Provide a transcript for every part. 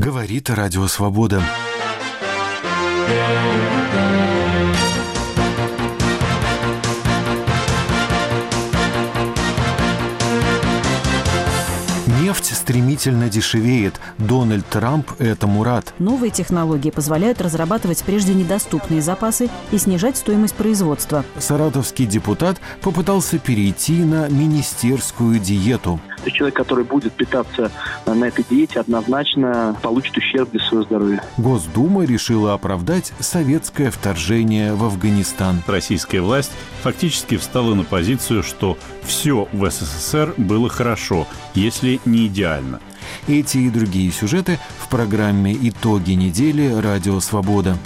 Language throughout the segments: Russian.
Говорит Радио Свобода. Нефть стремительно дешевеет. Дональд Трамп этому рад. Новые технологии позволяют разрабатывать прежде недоступные запасы и снижать стоимость производства. Саратовский депутат попытался перейти на министерскую диету. То есть человек, который будет питаться на этой диете, однозначно получит ущерб для своего здоровья. Госдума решила оправдать советское вторжение в Афганистан. Российская власть фактически встала на позицию, что все в СССР было хорошо, если не идеально. Эти и другие сюжеты в программе «Итоги недели. Радио Свобода».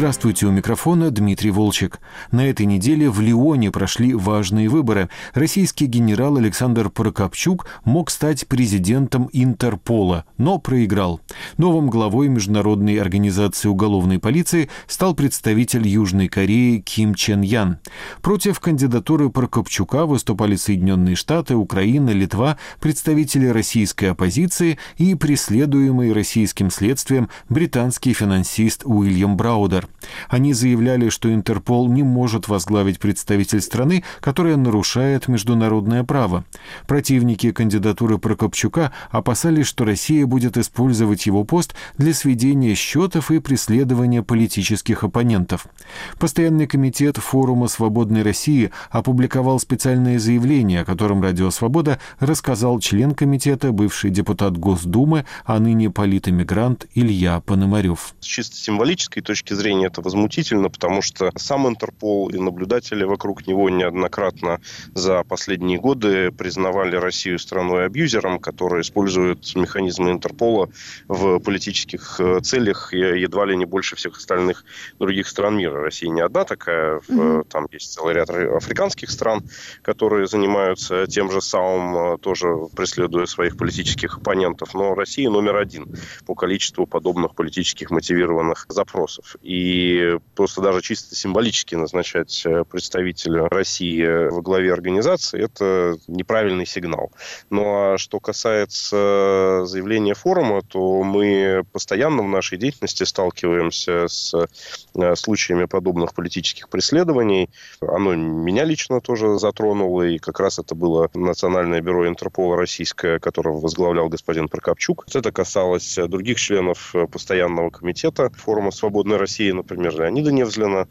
Здравствуйте, у микрофона Дмитрий Волчек. На этой неделе в Лионе прошли важные выборы. Российский генерал Александр Прокопчук мог стать президентом Интерпола, но проиграл. Новым главой Международной организации уголовной полиции стал представитель Южной Кореи Ким Чен Ян. Против кандидатуры Прокопчука выступали Соединенные Штаты, Украина, Литва, представители российской оппозиции и преследуемый российским следствием британский финансист Уильям Браудер. Они заявляли, что Интерпол не может возглавить представитель страны, которая нарушает международное право. Противники кандидатуры Прокопчука опасались, что Россия будет использовать его пост для сведения счетов и преследования политических оппонентов. Постоянный комитет Форума Свободной России опубликовал специальное заявление, о котором Радио Свобода рассказал член комитета, бывший депутат Госдумы, а ныне политэмигрант Илья Пономарев. С чисто символической точки зрения это возмутительно, потому что сам Интерпол и наблюдатели вокруг него неоднократно за последние годы признавали Россию страной-абьюзером, которая использует механизмы Интерпола в политических э, целях едва ли не больше всех остальных других стран мира. Россия не одна такая, mm-hmm. там есть целый ряд африканских стран, которые занимаются тем же самым, э, тоже преследуя своих политических оппонентов, но Россия номер один по количеству подобных политических мотивированных запросов. И просто даже чисто символически назначать э, представителя России в главе организации – это неправильный сигнал. Ну а что касается заявления форума, то мы постоянно в нашей деятельности сталкиваемся с э, случаями подобных политических преследований. Оно меня лично тоже затронуло, и как раз это было Национальное бюро Интерпола российское, которое возглавлял господин Прокопчук. Это касалось других членов постоянного комитета форума «Свободной России», например, Леонида Невзлина.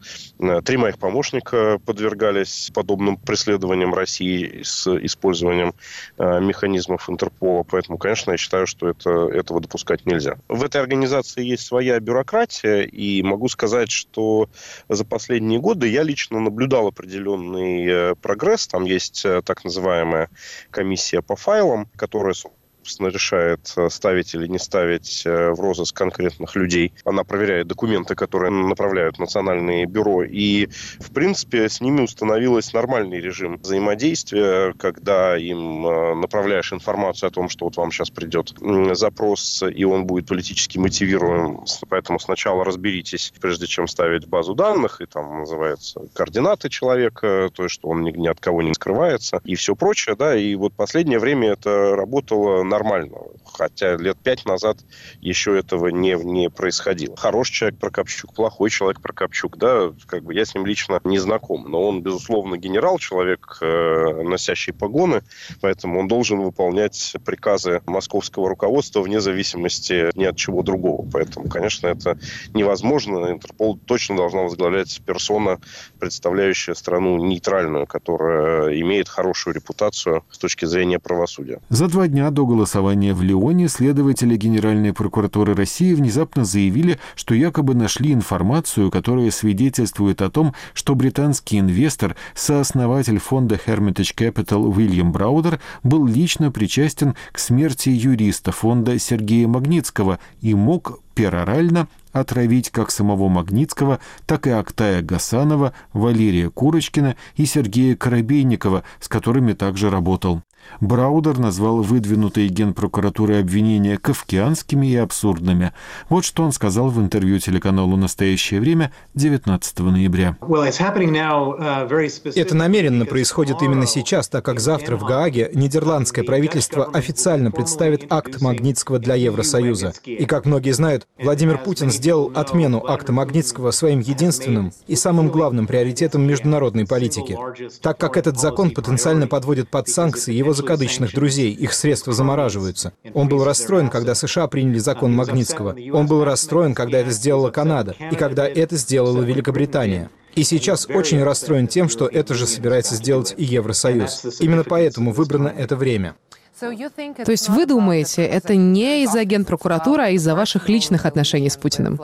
Три моих помощника подвергались подобным преследованиям России с использованием э, механизмов Интерпола. Поэтому, конечно, я считаю, что это, этого допускать нельзя. В этой организации есть своя бюрократия, и могу сказать, что за последние годы я лично наблюдал определенный э, прогресс. Там есть э, так называемая комиссия по файлам, которая собственно, решает, э, ставить или не ставить э, в розыск конкретных людей. Она проверяет документы, которые направляют национальные бюро. И, в принципе, с ними установилось нормальный режим взаимодействия, когда им э, направляешь информацию о том, что вот вам сейчас придет запрос, и он будет политически мотивируем. Поэтому сначала разберитесь, прежде чем ставить базу данных, и там называется координаты человека, то есть, что он ни от кого не скрывается, и все прочее, да, и вот последнее время это работало нормально. Хотя лет пять назад еще этого не, не происходило. Хороший человек Прокопчук, плохой человек Прокопчук, да, как бы я с ним лично не знаком. Но он, безусловно, генерал, человек, э, носящий погоны, поэтому он должен выполнять приказы московского руководства вне зависимости ни от чего другого. Поэтому, конечно, это невозможно. Интерпол точно должна возглавлять персона, представляющая страну нейтральную, которая имеет хорошую репутацию с точки зрения правосудия. За два дня до голосования в Лионе следователи Генеральной прокуратуры России внезапно заявили, что якобы нашли информацию, которая свидетельствует о том, что британский инвестор, сооснователь фонда Hermitage Capital Уильям Браудер был лично причастен к смерти юриста фонда Сергея Магнитского и мог перорально отравить как самого Магнитского, так и Актая Гасанова, Валерия Курочкина и Сергея Коробейникова, с которыми также работал. Браудер назвал выдвинутые генпрокуратурой обвинения кавкианскими и абсурдными. Вот что он сказал в интервью телеканалу «Настоящее время» 19 ноября. Uh, Это намеренно происходит именно сейчас, так как завтра в Гааге нидерландское правительство официально представит акт Магнитского для Евросоюза. И, как многие знают, Владимир Путин сделал отмену акта Магнитского своим единственным и самым главным приоритетом международной политики. Так как этот закон потенциально подводит под санкции его закадычных друзей, их средства замораживаются. Он был расстроен, когда США приняли закон Магнитского. Он был расстроен, когда это сделала Канада, и когда это сделала Великобритания. И сейчас очень расстроен тем, что это же собирается сделать и Евросоюз. Именно поэтому выбрано это время. То есть вы думаете, это не из-за генпрокуратуры, а из-за ваших личных отношений с Путиным?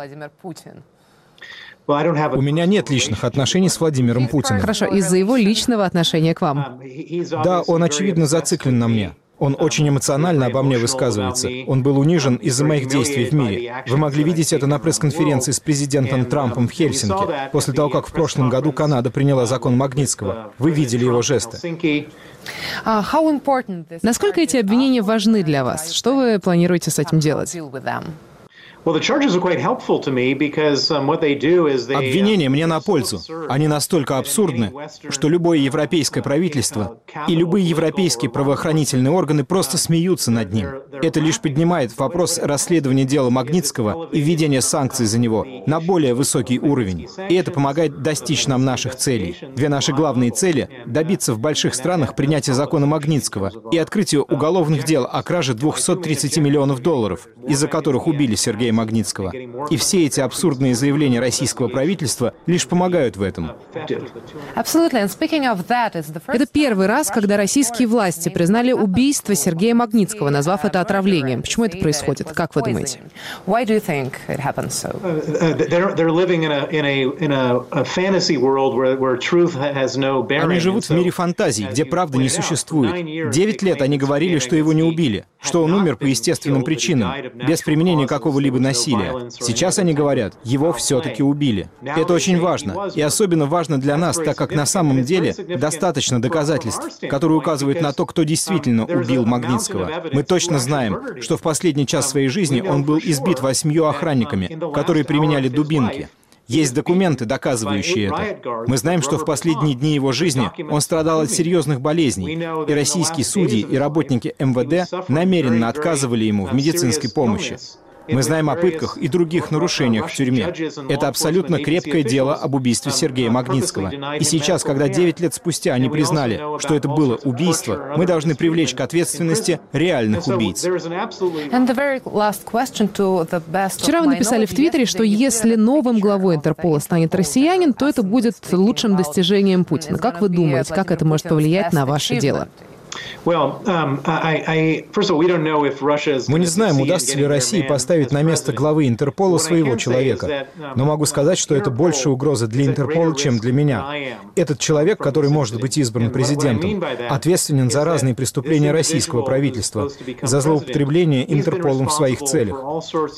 У меня нет личных отношений с Владимиром Путиным. Хорошо, из-за его личного отношения к вам. Да, он, очевидно, зациклен на мне. Он очень эмоционально обо мне высказывается. Он был унижен из-за моих действий в мире. Вы могли видеть это на пресс-конференции с президентом Трампом в Хельсинки, после того, как в прошлом году Канада приняла закон Магнитского. Вы видели его жесты. А Насколько эти обвинения важны для вас? Что вы планируете с этим делать? Обвинения мне на пользу. Они настолько абсурдны, что любое европейское правительство и любые европейские правоохранительные органы просто смеются над ним. Это лишь поднимает вопрос расследования дела Магнитского и введения санкций за него на более высокий уровень. И это помогает достичь нам наших целей. Две наши главные цели — добиться в больших странах принятия закона Магнитского и открытия уголовных дел о краже 230 миллионов долларов, из-за которых убили Сергея Магнитского. И все эти абсурдные заявления российского правительства лишь помогают в этом. Это первый раз, когда российские власти признали убийство Сергея Магнитского, назвав это отравлением. Почему это происходит? Как вы думаете? Они живут в мире фантазий, где правда не существует. Девять лет они говорили, что его не убили, что он умер по естественным причинам, без применения какого-либо насилия. Сейчас они говорят, его все-таки убили. Это очень важно. И особенно важно для нас, так как на самом деле достаточно доказательств, которые указывают на то, кто действительно убил Магнитского. Мы точно знаем, что в последний час своей жизни он был избит восьмью охранниками, которые применяли дубинки. Есть документы, доказывающие это. Мы знаем, что в последние дни его жизни он страдал от серьезных болезней, и российские судьи и работники МВД намеренно отказывали ему в медицинской помощи. Мы знаем о пытках и других нарушениях в тюрьме. Это абсолютно крепкое дело об убийстве Сергея Магнитского. И сейчас, когда 9 лет спустя они признали, что это было убийство, мы должны привлечь к ответственности реальных убийц. Вчера вы написали в Твиттере, что если новым главой Интерпола станет россиянин, то это будет лучшим достижением Путина. Как вы думаете, как это может повлиять на ваше дело? Мы не знаем, удастся ли России поставить на место главы Интерпола своего человека. Um, Но могу сказать, что это больше угроза для Интерпола, чем для меня. Этот человек, который может быть избран президентом, ответственен за разные преступления российского правительства, за злоупотребление Интерполом в своих целях.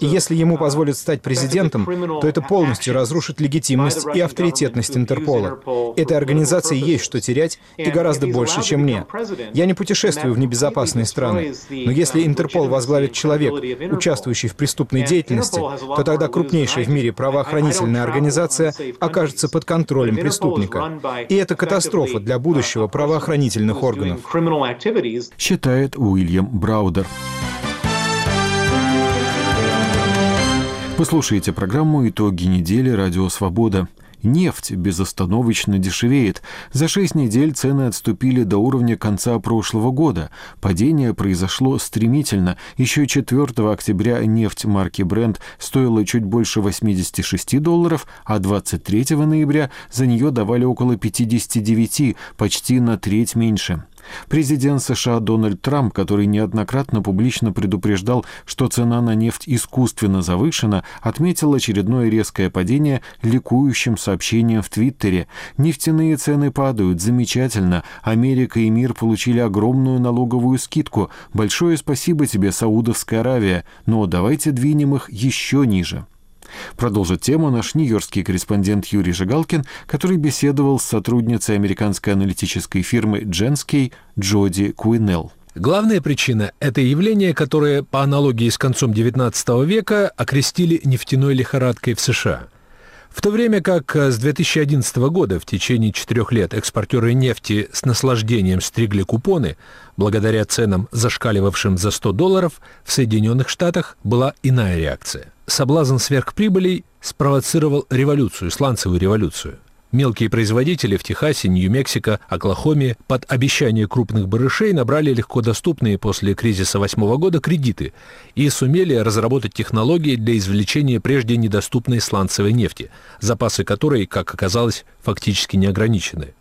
И если ему позволят стать президентом, то это полностью разрушит легитимность и авторитетность Интерпола. Этой организации есть что терять и гораздо больше, чем мне. Я не путешествую в небезопасные страны. Но если Интерпол возглавит человек, участвующий в преступной деятельности, то тогда крупнейшая в мире правоохранительная организация окажется под контролем преступника. И это катастрофа для будущего правоохранительных органов. Считает Уильям Браудер. Вы слушаете программу «Итоги недели. Радио Свобода». Нефть безостановочно дешевеет. За шесть недель цены отступили до уровня конца прошлого года. Падение произошло стремительно. Еще 4 октября нефть марки Brent стоила чуть больше 86 долларов, а 23 ноября за нее давали около 59, почти на треть меньше. Президент США Дональд Трамп, который неоднократно публично предупреждал, что цена на нефть искусственно завышена, отметил очередное резкое падение ликующим сообщением в Твиттере. «Нефтяные цены падают. Замечательно. Америка и мир получили огромную налоговую скидку. Большое спасибо тебе, Саудовская Аравия. Но давайте двинем их еще ниже». Продолжит тему наш нью-йоркский корреспондент Юрий Жигалкин, который беседовал с сотрудницей американской аналитической фирмы Дженский Джоди Куинелл. Главная причина – это явление, которое, по аналогии с концом XIX века, окрестили нефтяной лихорадкой в США. В то время как с 2011 года в течение четырех лет экспортеры нефти с наслаждением стригли купоны, благодаря ценам, зашкаливавшим за 100 долларов, в Соединенных Штатах была иная реакция. Соблазн сверхприбылей спровоцировал революцию, сланцевую революцию – Мелкие производители в Техасе, Нью-Мексико, Оклахоме под обещание крупных барышей набрали легко доступные после кризиса восьмого года кредиты и сумели разработать технологии для извлечения прежде недоступной сланцевой нефти, запасы которой, как оказалось, фактически не ограничены.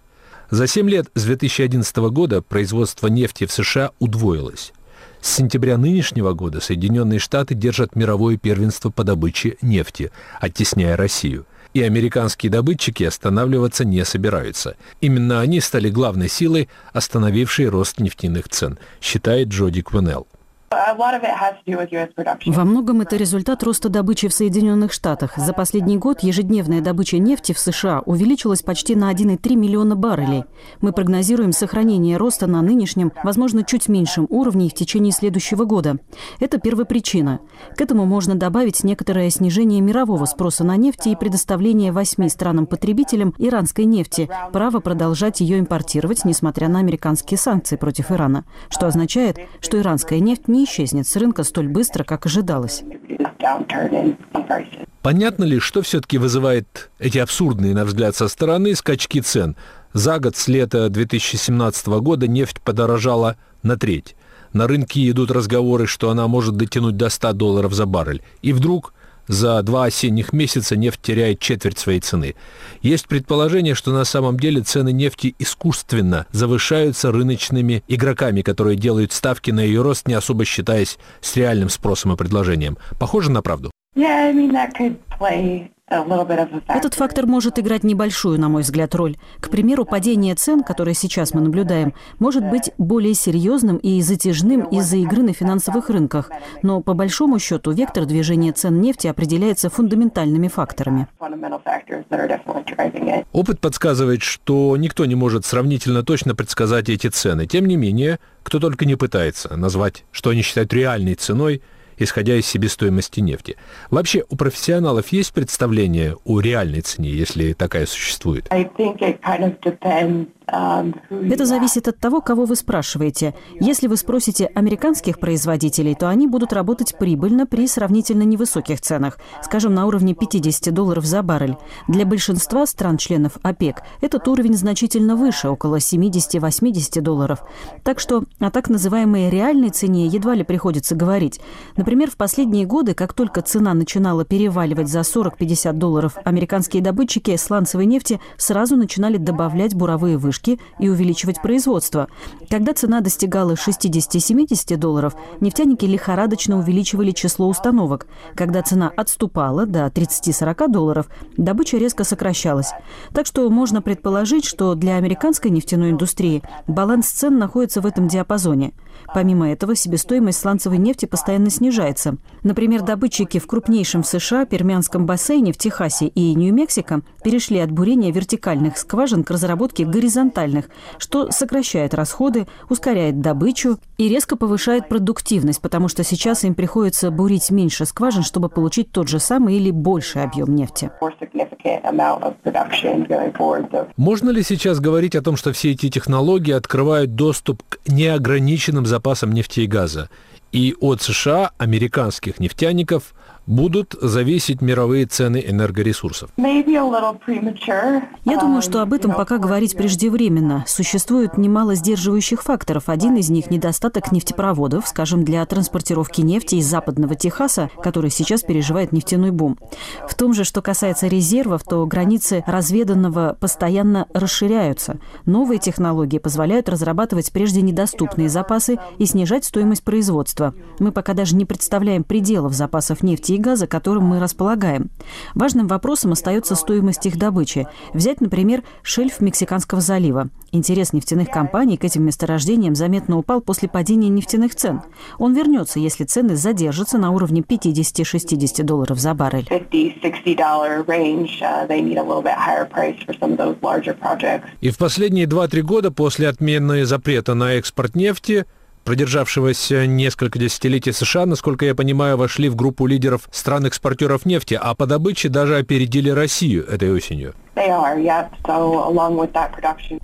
За 7 лет с 2011 года производство нефти в США удвоилось. С сентября нынешнего года Соединенные Штаты держат мировое первенство по добыче нефти, оттесняя Россию – и американские добытчики останавливаться не собираются. Именно они стали главной силой, остановившей рост нефтяных цен, считает Джоди Квенелл. Во многом это результат роста добычи в Соединенных Штатах. За последний год ежедневная добыча нефти в США увеличилась почти на 1,3 миллиона баррелей. Мы прогнозируем сохранение роста на нынешнем, возможно, чуть меньшем уровне в течение следующего года. Это первопричина. К этому можно добавить некоторое снижение мирового спроса на нефть и предоставление восьми странам-потребителям иранской нефти право продолжать ее импортировать, несмотря на американские санкции против Ирана, что означает, что иранская нефть не не исчезнет с рынка столь быстро, как ожидалось. Понятно ли, что все-таки вызывает эти абсурдные, на взгляд со стороны, скачки цен? За год с лета 2017 года нефть подорожала на треть. На рынке идут разговоры, что она может дотянуть до 100 долларов за баррель. И вдруг за два осенних месяца нефть теряет четверть своей цены. Есть предположение, что на самом деле цены нефти искусственно завышаются рыночными игроками, которые делают ставки на ее рост, не особо считаясь с реальным спросом и предложением. Похоже на правду? Yeah, I mean, that could play этот фактор может играть небольшую, на мой взгляд, роль. К примеру, падение цен, которое сейчас мы наблюдаем, может быть более серьезным и затяжным из-за игры на финансовых рынках. Но по большому счету вектор движения цен нефти определяется фундаментальными факторами. Опыт подсказывает, что никто не может сравнительно точно предсказать эти цены. Тем не менее, кто только не пытается назвать, что они считают реальной ценой – исходя из себестоимости нефти. Вообще, у профессионалов есть представление о реальной цене, если такая существует? Это зависит от того, кого вы спрашиваете. Если вы спросите американских производителей, то они будут работать прибыльно при сравнительно невысоких ценах, скажем, на уровне 50 долларов за баррель. Для большинства стран-членов ОПЕК этот уровень значительно выше, около 70-80 долларов. Так что о так называемой реальной цене едва ли приходится говорить. Например, в последние годы, как только цена начинала переваливать за 40-50 долларов, американские добытчики сланцевой нефти сразу начинали добавлять буровые вышки вышки и увеличивать производство. Когда цена достигала 60-70 долларов, нефтяники лихорадочно увеличивали число установок. Когда цена отступала до 30-40 долларов, добыча резко сокращалась. Так что можно предположить, что для американской нефтяной индустрии баланс цен находится в этом диапазоне. Помимо этого, себестоимость сланцевой нефти постоянно снижается. Например, добытчики в крупнейшем в США Пермянском бассейне в Техасе и Нью-Мексико перешли от бурения вертикальных скважин к разработке горизонтальных что сокращает расходы, ускоряет добычу и резко повышает продуктивность, потому что сейчас им приходится бурить меньше скважин, чтобы получить тот же самый или больший объем нефти. Можно ли сейчас говорить о том, что все эти технологии открывают доступ к неограниченным запасам нефти и газа? И от США, американских нефтяников – будут зависеть мировые цены энергоресурсов. Я думаю, что об этом пока говорить преждевременно. Существует немало сдерживающих факторов. Один из них – недостаток нефтепроводов, скажем, для транспортировки нефти из западного Техаса, который сейчас переживает нефтяной бум. В том же, что касается резервов, то границы разведанного постоянно расширяются. Новые технологии позволяют разрабатывать прежде недоступные запасы и снижать стоимость производства. Мы пока даже не представляем пределов запасов нефти и газа, которым мы располагаем. Важным вопросом остается стоимость их добычи. Взять, например, шельф Мексиканского залива. Интерес нефтяных компаний к этим месторождениям заметно упал после падения нефтяных цен. Он вернется, если цены задержатся на уровне 50-60 долларов за баррель. И в последние 2-3 года после отмены запрета на экспорт нефти продержавшегося несколько десятилетий США, насколько я понимаю, вошли в группу лидеров стран-экспортеров нефти, а по добыче даже опередили Россию этой осенью.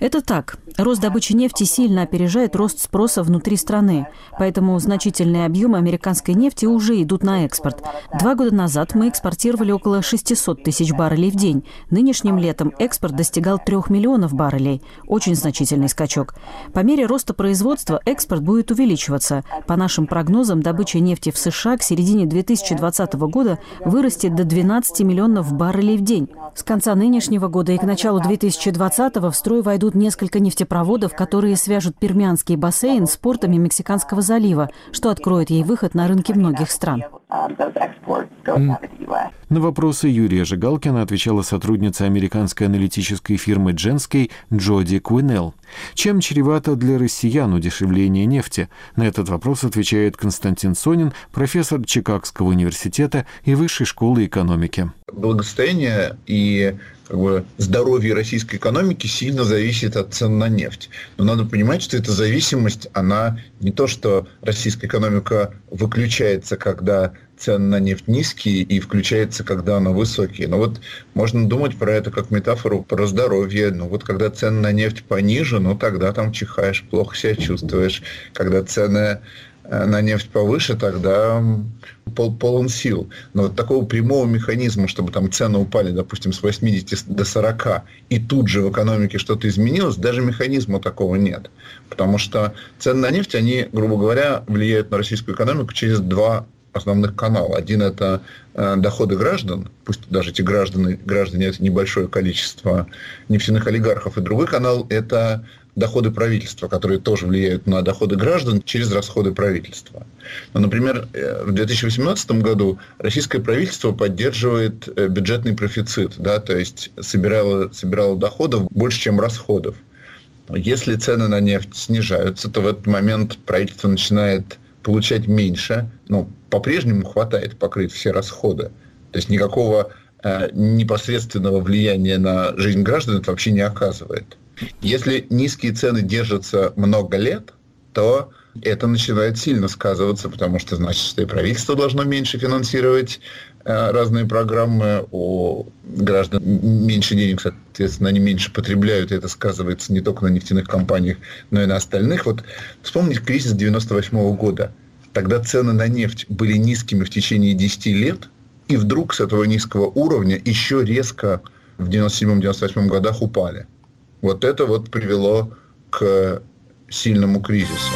Это так. Рост добычи нефти сильно опережает рост спроса внутри страны. Поэтому значительные объемы американской нефти уже идут на экспорт. Два года назад мы экспортировали около 600 тысяч баррелей в день. Нынешним летом экспорт достигал 3 миллионов баррелей. Очень значительный скачок. По мере роста производства экспорт будет увеличиваться. По нашим прогнозам, добыча нефти в США к середине 2020 года вырастет до 12 миллионов баррелей в день. С конца нынешнего года и к началу 2020-го в строй войдут несколько нефтепроводов, которые свяжут Пермянский бассейн с портами Мексиканского залива, что откроет ей выход на рынки многих стран. На вопросы Юрия Жигалкина отвечала сотрудница американской аналитической фирмы Дженской Джоди Куинелл. Чем чревато для россиян удешевление нефти? На этот вопрос отвечает Константин Сонин, профессор Чикагского университета и Высшей школы экономики. Благосостояние и как бы, здоровье российской экономики сильно зависит от цен на нефть. Но надо понимать, что эта зависимость, она не то, что российская экономика выключается, когда цены на нефть низкие и включается, когда она высокие. Но вот можно думать про это как метафору про здоровье. Ну вот когда цены на нефть пониже, ну тогда там чихаешь, плохо себя чувствуешь. Когда цены э, на нефть повыше, тогда пол, полон сил. Но вот такого прямого механизма, чтобы там цены упали, допустим, с 80 до 40, и тут же в экономике что-то изменилось, даже механизма такого нет. Потому что цены на нефть, они, грубо говоря, влияют на российскую экономику через два основных канала. Один – это э, доходы граждан, пусть даже эти граждане, граждане – это небольшое количество нефтяных олигархов, и другой канал – это доходы правительства, которые тоже влияют на доходы граждан через расходы правительства. Ну, например, э, в 2018 году российское правительство поддерживает э, бюджетный профицит, да, то есть собирало, собирало доходов больше, чем расходов. Если цены на нефть снижаются, то в этот момент правительство начинает получать меньше, ну, по-прежнему хватает покрыть все расходы. То есть никакого э, непосредственного влияния на жизнь граждан это вообще не оказывает. Если низкие цены держатся много лет, то это начинает сильно сказываться, потому что значит, что и правительство должно меньше финансировать э, разные программы, у граждан меньше денег, соответственно, они меньше потребляют, и это сказывается не только на нефтяных компаниях, но и на остальных. Вот вспомните кризис 98 года. Тогда цены на нефть были низкими в течение 10 лет, и вдруг с этого низкого уровня еще резко в 97-98 годах упали. Вот это вот привело к сильному кризису.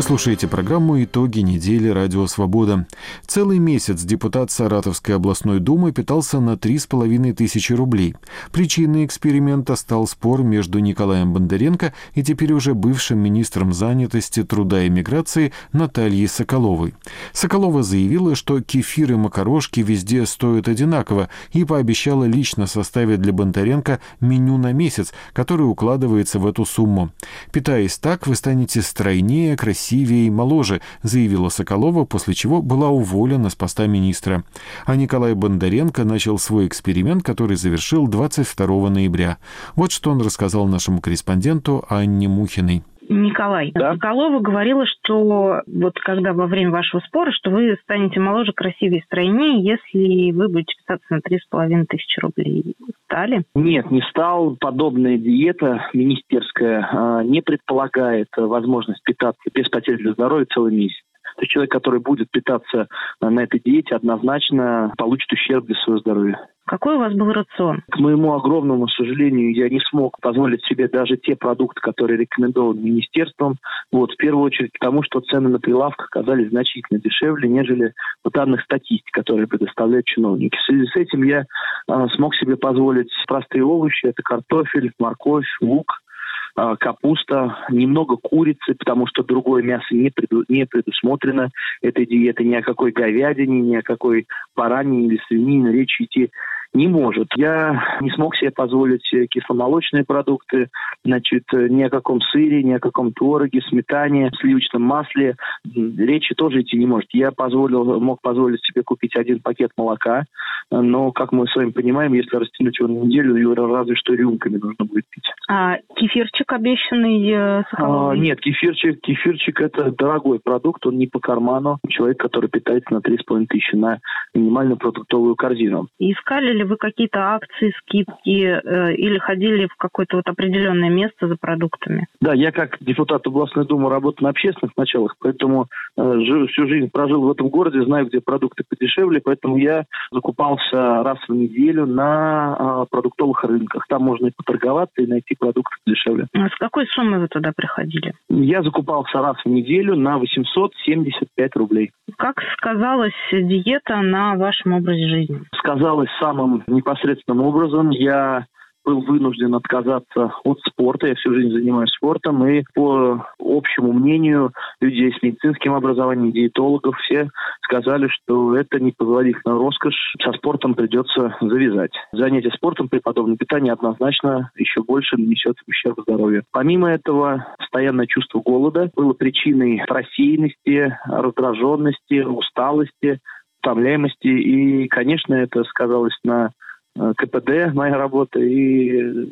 Вы слушаете программу «Итоги недели. Радио Свобода». Целый месяц депутат Саратовской областной думы питался на 3,5 тысячи рублей. Причиной эксперимента стал спор между Николаем Бондаренко и теперь уже бывшим министром занятости, труда и миграции Натальей Соколовой. Соколова заявила, что кефир и макарошки везде стоят одинаково и пообещала лично составить для Бондаренко меню на месяц, который укладывается в эту сумму. Питаясь так, вы станете стройнее, красивее красивее и моложе, заявила Соколова, после чего была уволена с поста министра. А Николай Бондаренко начал свой эксперимент, который завершил 22 ноября. Вот что он рассказал нашему корреспонденту Анне Мухиной. Николай. Да? Соколова говорила, что вот когда во время вашего спора, что вы станете моложе, красивее, стройнее, если вы будете питаться на три с половиной тысячи рублей. Стали? Нет, не стал. Подобная диета министерская а, не предполагает возможность питаться без потери для здоровья целый месяц. То есть человек, который будет питаться на этой диете, однозначно получит ущерб для своего здоровья. Какой у вас был рацион? К моему огромному сожалению, я не смог позволить себе даже те продукты, которые рекомендованы министерством. Вот, в первую очередь потому, что цены на прилавках оказались значительно дешевле, нежели по данных статистики, которые предоставляют чиновники. В связи с этим я э, смог себе позволить простые овощи. Это картофель, морковь, лук, э, капуста, немного курицы, потому что другое мясо не, преду, не предусмотрено этой диеты, ни о какой говядине, ни о какой баранине или свинине речи идти не может. Я не смог себе позволить кисломолочные продукты, значит, ни о каком сыре, ни о каком твороге, сметане, сливочном масле. Речи тоже идти не может. Я позволил, мог позволить себе купить один пакет молока, но, как мы с вами понимаем, если растянуть его на неделю, его разве что рюмками нужно будет пить. А кефирчик обещанный э, А, нет, кефирчик, кефирчик это дорогой продукт, он не по карману. Человек, который питается на 3,5 тысячи на минимальную продуктовую корзину. Искали ли вы какие-то акции, скидки э, или ходили в какое-то вот определенное место за продуктами? Да, я как депутат областной думы работаю на общественных началах, поэтому э, всю жизнь прожил в этом городе, знаю, где продукты подешевле, поэтому я закупался раз в неделю на э, продуктовых рынках. Там можно и поторговаться, и найти продукты дешевле. А с какой суммы вы туда приходили? Я закупался раз в неделю на 875 рублей. Как сказалась диета на вашем образе жизни? Сказалось самым самым непосредственным образом. Я был вынужден отказаться от спорта. Я всю жизнь занимаюсь спортом. И по общему мнению людей с медицинским образованием, диетологов, все сказали, что это непозволительная роскошь. Со спортом придется завязать. Занятие спортом при подобном питании однозначно еще больше нанесет ущерб здоровью. Помимо этого, постоянное чувство голода было причиной рассеянности, раздраженности, усталости, утомляемости. И, конечно, это сказалось на э, КПД моя работа и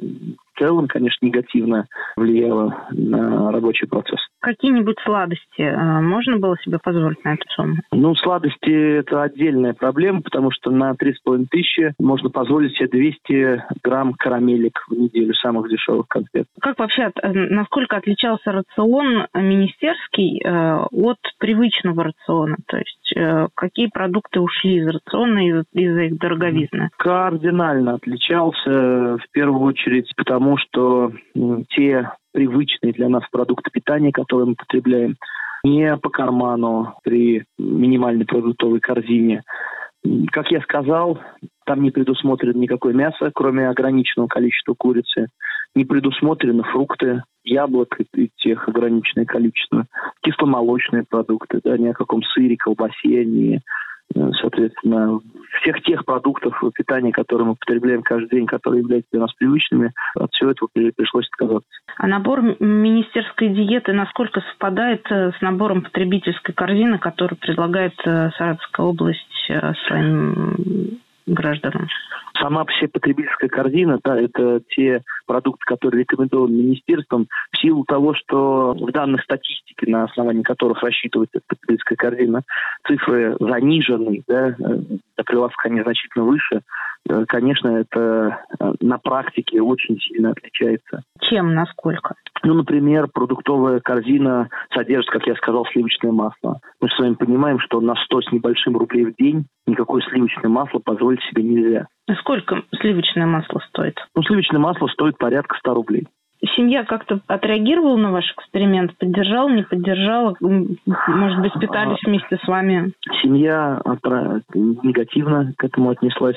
целом, конечно, негативно влияло на рабочий процесс. Какие-нибудь сладости э, можно было себе позволить на эту сумму? Ну, сладости – это отдельная проблема, потому что на 3,5 тысячи можно позволить себе 200 грамм карамелек в неделю, самых дешевых конфет. Как вообще, э, насколько отличался рацион министерский э, от привычного рациона? То есть какие продукты ушли из рациона из-за их дороговизны? Кардинально отличался, в первую очередь, потому что те привычные для нас продукты питания, которые мы потребляем, не по карману при минимальной продуктовой корзине. Как я сказал, там не предусмотрено никакое мясо, кроме ограниченного количества курицы. Не предусмотрены фрукты, яблок и тех ограниченное количество. Кисломолочные продукты, да, ни о каком сыре, колбасе, ни соответственно, всех тех продуктов питания, которые мы потребляем каждый день, которые являются для нас привычными, от всего этого пришлось отказаться. А набор министерской диеты насколько совпадает э, с набором потребительской корзины, которую предлагает э, Саратовская область своим гражданам? Сама себе потребительская корзина, да, это те продукты, которые рекомендованы министерством, в силу того, что в данных статистики, на основании которых рассчитывается потребительская корзина, цифры занижены, да, на прилавках они значительно выше, э, конечно, это э, на практике очень сильно отличается. Чем, насколько? Ну, например, продуктовая корзина содержит, как я сказал, сливочное масло. Мы с вами понимаем, что на 100 с небольшим рублей в день никакое сливочное масло позволить себе нельзя. Сколько сливочное масло стоит? Ну, сливочное масло стоит порядка 100 рублей. Семья как-то отреагировала на ваш эксперимент? Поддержала, не поддержала? Может быть, питались вместе с вами? Семья негативно к этому отнеслась.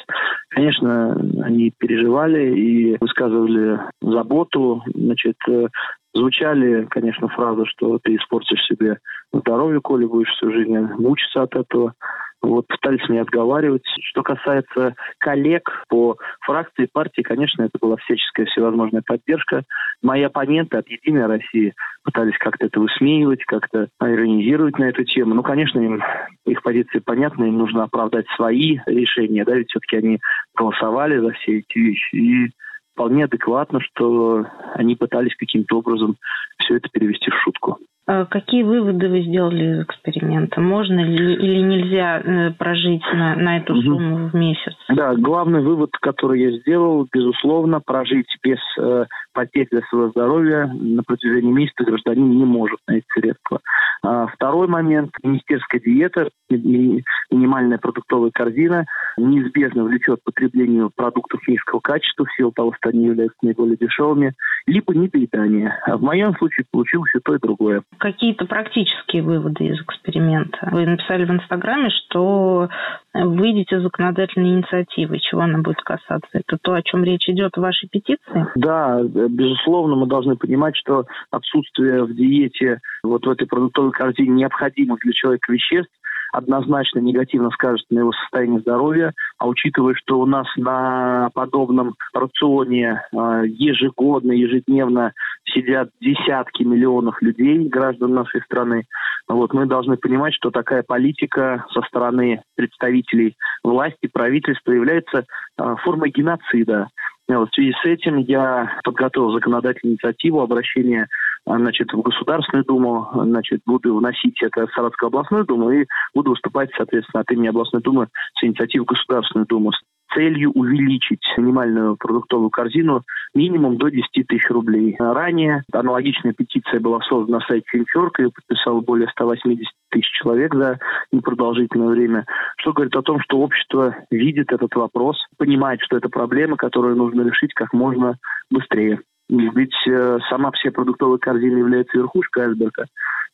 Конечно, они переживали и высказывали заботу. Значит, э, звучали, конечно, фразы, что ты испортишь себе здоровье, коли будешь всю жизнь мучиться от этого. Вот, пытались меня отговаривать. Что касается коллег по фракции партии, конечно, это была всяческая всевозможная поддержка. Мои оппоненты от «Единой России» пытались как-то это высмеивать, как-то иронизировать на эту тему. Ну, конечно, им, их позиции понятны, им нужно оправдать свои решения, да, ведь все-таки они голосовали за все эти вещи. И вполне адекватно, что они пытались каким-то образом все это перевести в шутку. А какие выводы вы сделали из эксперимента? Можно ли или нельзя э, прожить на, на эту сумму в месяц? Да, главный вывод, который я сделал, безусловно, прожить без э, потерь для своего здоровья на протяжении месяца гражданин не может на эти средства. А второй момент – министерская диета, минимальная продуктовая корзина неизбежно влечет потреблению продуктов низкого качества в силу того, что они являются наиболее дешевыми, либо недоедание. А в моем случае получилось и то, и другое. Какие-то практические выводы из эксперимента. Вы написали в Инстаграме, что выйдете законодательной инициативы. Чего она будет касаться? Это то, о чем речь идет в вашей петиции? Да, безусловно, мы должны понимать, что отсутствие в диете, вот в этой продуктовой корзине необходимых для человека веществ однозначно негативно скажет на его состоянии здоровья, а учитывая, что у нас на подобном рационе а, ежегодно, ежедневно сидят десятки миллионов людей, граждан нашей страны, вот, мы должны понимать, что такая политика со стороны представителей власти, правительства является а, формой геноцида. В связи с этим я подготовил законодательную инициативу обращения значит, в Государственную Думу, значит, буду вносить это в Саратовскую областную Думу и буду выступать, соответственно, от имени областной Думы с инициативой в Государственную Думу целью увеличить минимальную продуктовую корзину минимум до 10 тысяч рублей. Ранее аналогичная петиция была создана на сайте Финчорк, ее подписало более 180 тысяч человек за непродолжительное время, что говорит о том, что общество видит этот вопрос, понимает, что это проблема, которую нужно решить как можно быстрее. Ведь э, сама все продуктовая корзина является верхушкой айсберга.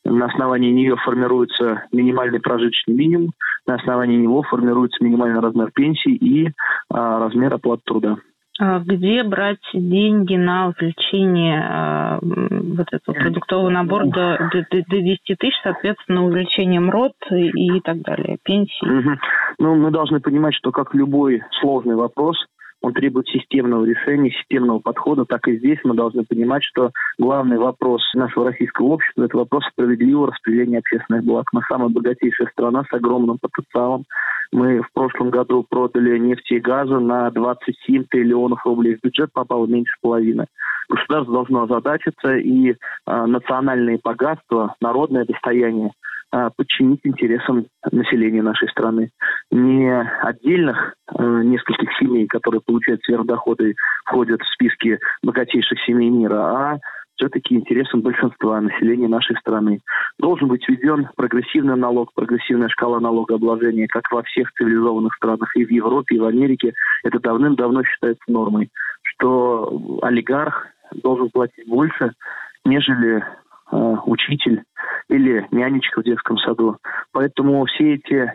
На основании нее формируется минимальный прожиточный минимум, на основании него формируется минимальный размер пенсии и а, размер оплаты труда. А где брать деньги на увеличение а, вот этого продуктового набора до, до, до 10 тысяч, соответственно, увеличение МРОД и, и так далее, пенсии? Угу. Ну, мы должны понимать, что как любой сложный вопрос, он требует системного решения, системного подхода, так и здесь мы должны понимать, что главный вопрос нашего российского общества – это вопрос справедливого распределения общественных благ. Мы самая богатейшая страна с огромным потенциалом. Мы в прошлом году продали нефти и газа на 27 триллионов рублей. В бюджет попало меньше половины. Государство должно озадачиться, и э, национальные богатства, народное достояние – подчинить интересам населения нашей страны. Не отдельных э, нескольких семей, которые получают сверхдоходы, входят в списки богатейших семей мира, а все-таки интересам большинства населения нашей страны. Должен быть введен прогрессивный налог, прогрессивная шкала налогообложения, как во всех цивилизованных странах, и в Европе, и в Америке. Это давным-давно считается нормой, что олигарх должен платить больше, нежели Э, учитель или нянечка в детском саду. Поэтому все эти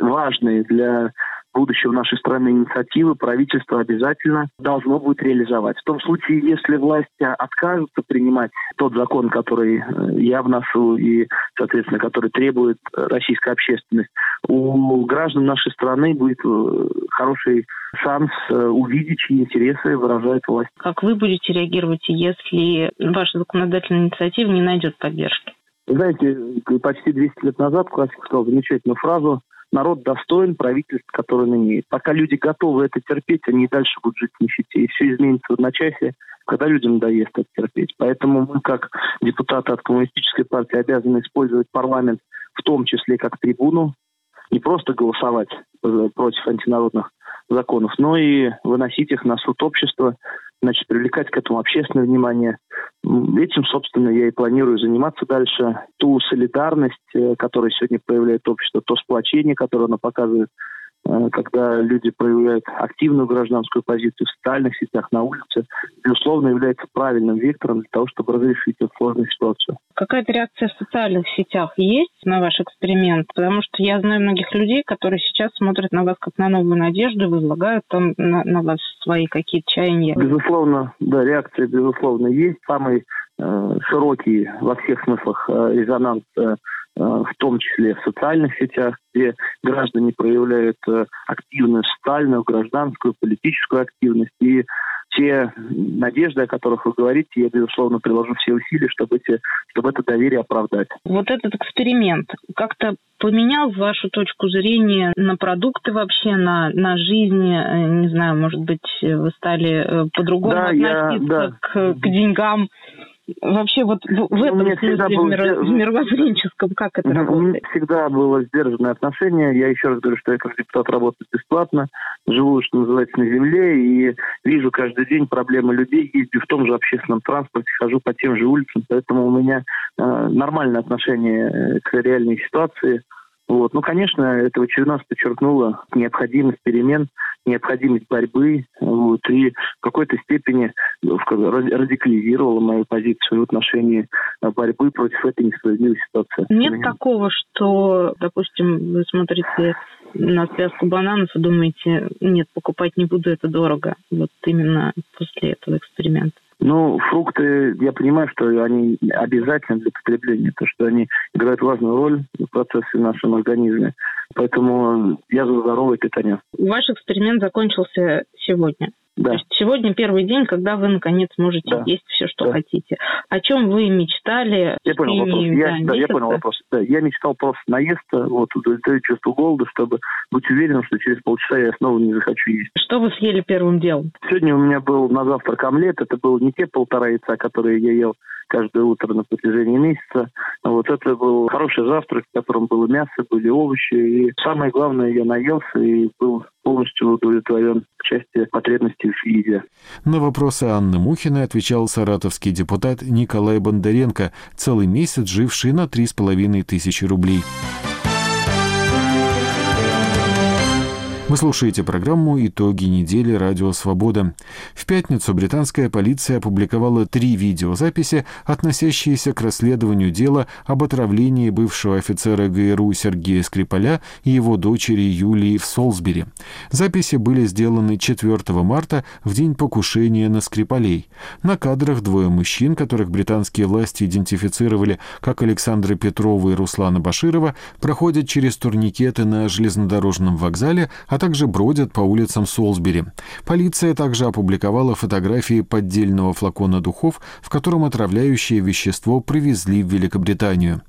важные для будущего нашей страны инициативы правительство обязательно должно будет реализовать. В том случае, если власти откажутся принимать тот закон, который э, я вношу и, соответственно, который требует российская общественность, у граждан нашей страны будет э, хороший шанс э, увидеть, чьи интересы выражает власть. Как вы будете реагировать, если ваша законодательная инициатива не найдет поддержки? Знаете, почти 200 лет назад классик сказал замечательную фразу народ достоин правительств, которое он имеет. Пока люди готовы это терпеть, они и дальше будут жить в нищете. И все изменится в одночасье, когда людям надоест это терпеть. Поэтому мы, как депутаты от Коммунистической партии, обязаны использовать парламент в том числе как трибуну, не просто голосовать э, против антинародных законов, но и выносить их на суд общества, значит, привлекать к этому общественное внимание. Этим, собственно, я и планирую заниматься дальше. Ту солидарность, э, которую сегодня проявляет общество, то сплочение, которое оно показывает, когда люди проявляют активную гражданскую позицию в социальных сетях, на улице, безусловно, является правильным вектором для того, чтобы разрешить эту сложную ситуацию. Какая-то реакция в социальных сетях есть на ваш эксперимент? Потому что я знаю многих людей, которые сейчас смотрят на вас как на новую надежду, возлагают там на, на вас свои какие-то чаяния. Безусловно, да, реакция, безусловно, есть. Самый э, широкий во всех смыслах э, резонанс э, Э, в том числе в социальных сетях, где граждане проявляют э, активную социальную, гражданскую, политическую активность. И те надежды, о которых вы говорите, я, безусловно, приложу все усилия, чтобы, эти, чтобы это доверие оправдать. Вот этот эксперимент как-то поменял вашу точку зрения на продукты вообще, на, на жизнь? Э, не знаю, может быть, вы стали по-другому да, относиться я, да. к, к деньгам? Вообще вот в, в ну, этом смысле, всегда был... в мировоззренческом, как это работает? У меня всегда было сдержанное отношение. Я еще раз говорю, что я как депутат работаю бесплатно, живу, что называется, на земле, и вижу каждый день проблемы людей, ездю в том же общественном транспорте, хожу по тем же улицам, поэтому у меня э, э, нормальное отношение к реальной ситуации. Вот. Ну, конечно, это в очередной раз подчеркнуло необходимость перемен, необходимость борьбы вот, и в какой-то степени радикализировала мою позицию в отношении борьбы против этой несправедливой ситуации. Нет такого, что, допустим, вы смотрите на связку бананов и думаете, нет, покупать не буду, это дорого. Вот именно после этого эксперимента. Ну, фрукты, я понимаю, что они обязательны для потребления, то что они играют важную роль в процессе в нашем организме. Поэтому я за здоровое питание. Ваш эксперимент закончился сегодня. Да. То есть сегодня первый день, когда вы наконец можете да. есть все, что да. хотите. О чем вы мечтали? Я понял вопрос. Я, да, я понял вопрос. Да, я мечтал просто наесться, вот удовлетворить чувство голода, чтобы быть уверенным, что через полчаса я снова не захочу есть. Что вы съели первым делом? Сегодня у меня был на завтрак омлет. Это было не те полтора яйца, которые я ел каждое утро на протяжении месяца. Вот это был хороший завтрак, в котором было мясо, были овощи. И самое главное, я наелся и был полностью удовлетворен в части потребностей в еде. На вопросы Анны Мухиной отвечал саратовский депутат Николай Бондаренко, целый месяц живший на 3,5 тысячи рублей. Вы слушаете программу «Итоги недели. Радио Свобода». В пятницу британская полиция опубликовала три видеозаписи, относящиеся к расследованию дела об отравлении бывшего офицера ГРУ Сергея Скрипаля и его дочери Юлии в Солсбери. Записи были сделаны 4 марта, в день покушения на Скрипалей. На кадрах двое мужчин, которых британские власти идентифицировали как Александра Петрова и Руслана Баширова, проходят через турникеты на железнодорожном вокзале, а также бродят по улицам Солсбери. Полиция также опубликовала фотографии поддельного флакона духов, в котором отравляющее вещество привезли в Великобританию.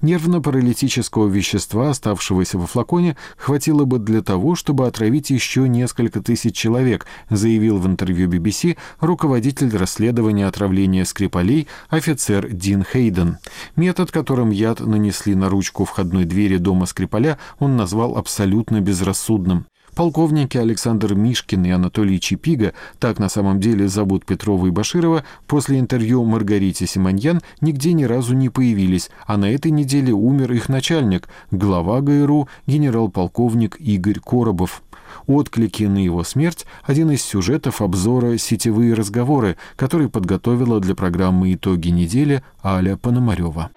Нервно-паралитического вещества, оставшегося во флаконе, хватило бы для того, чтобы отравить еще несколько тысяч человек, заявил в интервью BBC руководитель расследования отравления Скрипалей офицер Дин Хейден. Метод, которым яд нанесли на ручку входной двери дома Скрипаля, он назвал абсолютно безрассудным. Полковники Александр Мишкин и Анатолий Чипига, так на самом деле зовут Петрова и Баширова, после интервью Маргарите Симоньян нигде ни разу не появились, а на этой неделе умер их начальник, глава ГРУ, генерал-полковник Игорь Коробов. Отклики на его смерть – один из сюжетов обзора «Сетевые разговоры», который подготовила для программы «Итоги недели» Аля Пономарева.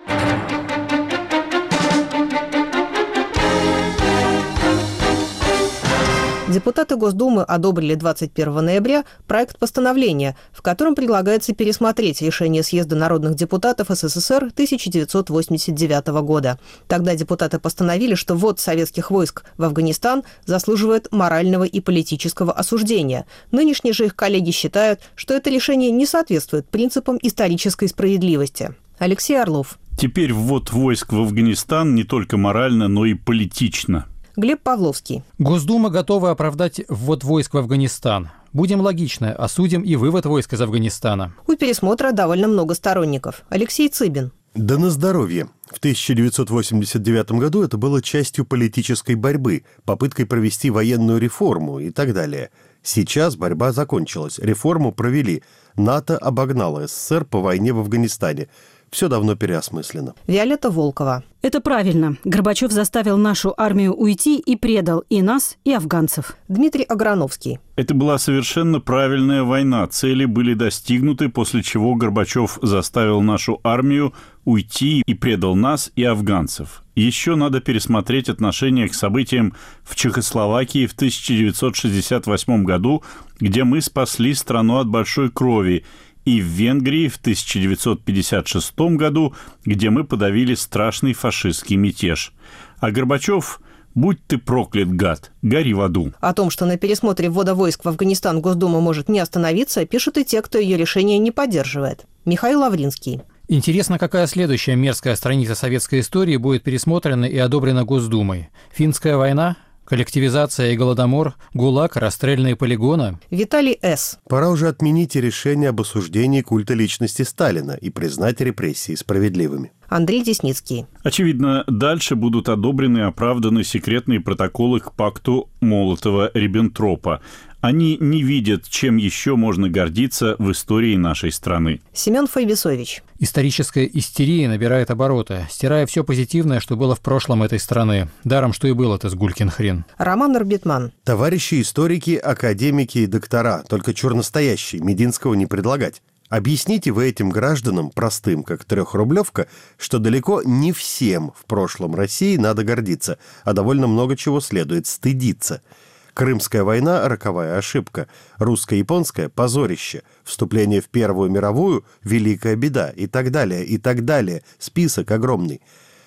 Депутаты Госдумы одобрили 21 ноября проект постановления, в котором предлагается пересмотреть решение Съезда народных депутатов СССР 1989 года. Тогда депутаты постановили, что ввод советских войск в Афганистан заслуживает морального и политического осуждения. Нынешние же их коллеги считают, что это решение не соответствует принципам исторической справедливости. Алексей Орлов. Теперь ввод войск в Афганистан не только морально, но и политично. Глеб Павловский. Госдума готова оправдать ввод войск в Афганистан. Будем логичны, осудим и вывод войск из Афганистана. У пересмотра довольно много сторонников. Алексей Цыбин. Да на здоровье. В 1989 году это было частью политической борьбы, попыткой провести военную реформу и так далее. Сейчас борьба закончилась, реформу провели. НАТО обогнало СССР по войне в Афганистане все давно переосмыслено. Виолетта Волкова. Это правильно. Горбачев заставил нашу армию уйти и предал и нас, и афганцев. Дмитрий Аграновский. Это была совершенно правильная война. Цели были достигнуты, после чего Горбачев заставил нашу армию уйти и предал нас и афганцев. Еще надо пересмотреть отношение к событиям в Чехословакии в 1968 году, где мы спасли страну от большой крови и в Венгрии в 1956 году, где мы подавили страшный фашистский мятеж. А Горбачев Будь ты проклят, гад, гори в аду. О том, что на пересмотре ввода войск в Афганистан Госдума может не остановиться, пишут и те, кто ее решение не поддерживает. Михаил Лавринский. Интересно, какая следующая мерзкая страница советской истории будет пересмотрена и одобрена Госдумой. Финская война? Коллективизация и голодомор, ГУЛАГ, расстрельные полигоны. Виталий С. Пора уже отменить решение об осуждении культа личности Сталина и признать репрессии справедливыми. Андрей Десницкий. Очевидно, дальше будут одобрены и оправданы секретные протоколы к пакту Молотова-Риббентропа. Они не видят, чем еще можно гордиться в истории нашей страны. Семен Файбисович. Историческая истерия набирает обороты, стирая все позитивное, что было в прошлом этой страны. Даром, что и был это сгулькин хрен. Роман Арбитман. Товарищи историки, академики и доктора, только чур настоящий, Мединского не предлагать. Объясните вы этим гражданам, простым как трехрублевка, что далеко не всем в прошлом России надо гордиться, а довольно много чего следует стыдиться – Крымская война – роковая ошибка. Русско-японская – позорище. Вступление в Первую мировую – великая беда. И так далее, и так далее. Список огромный.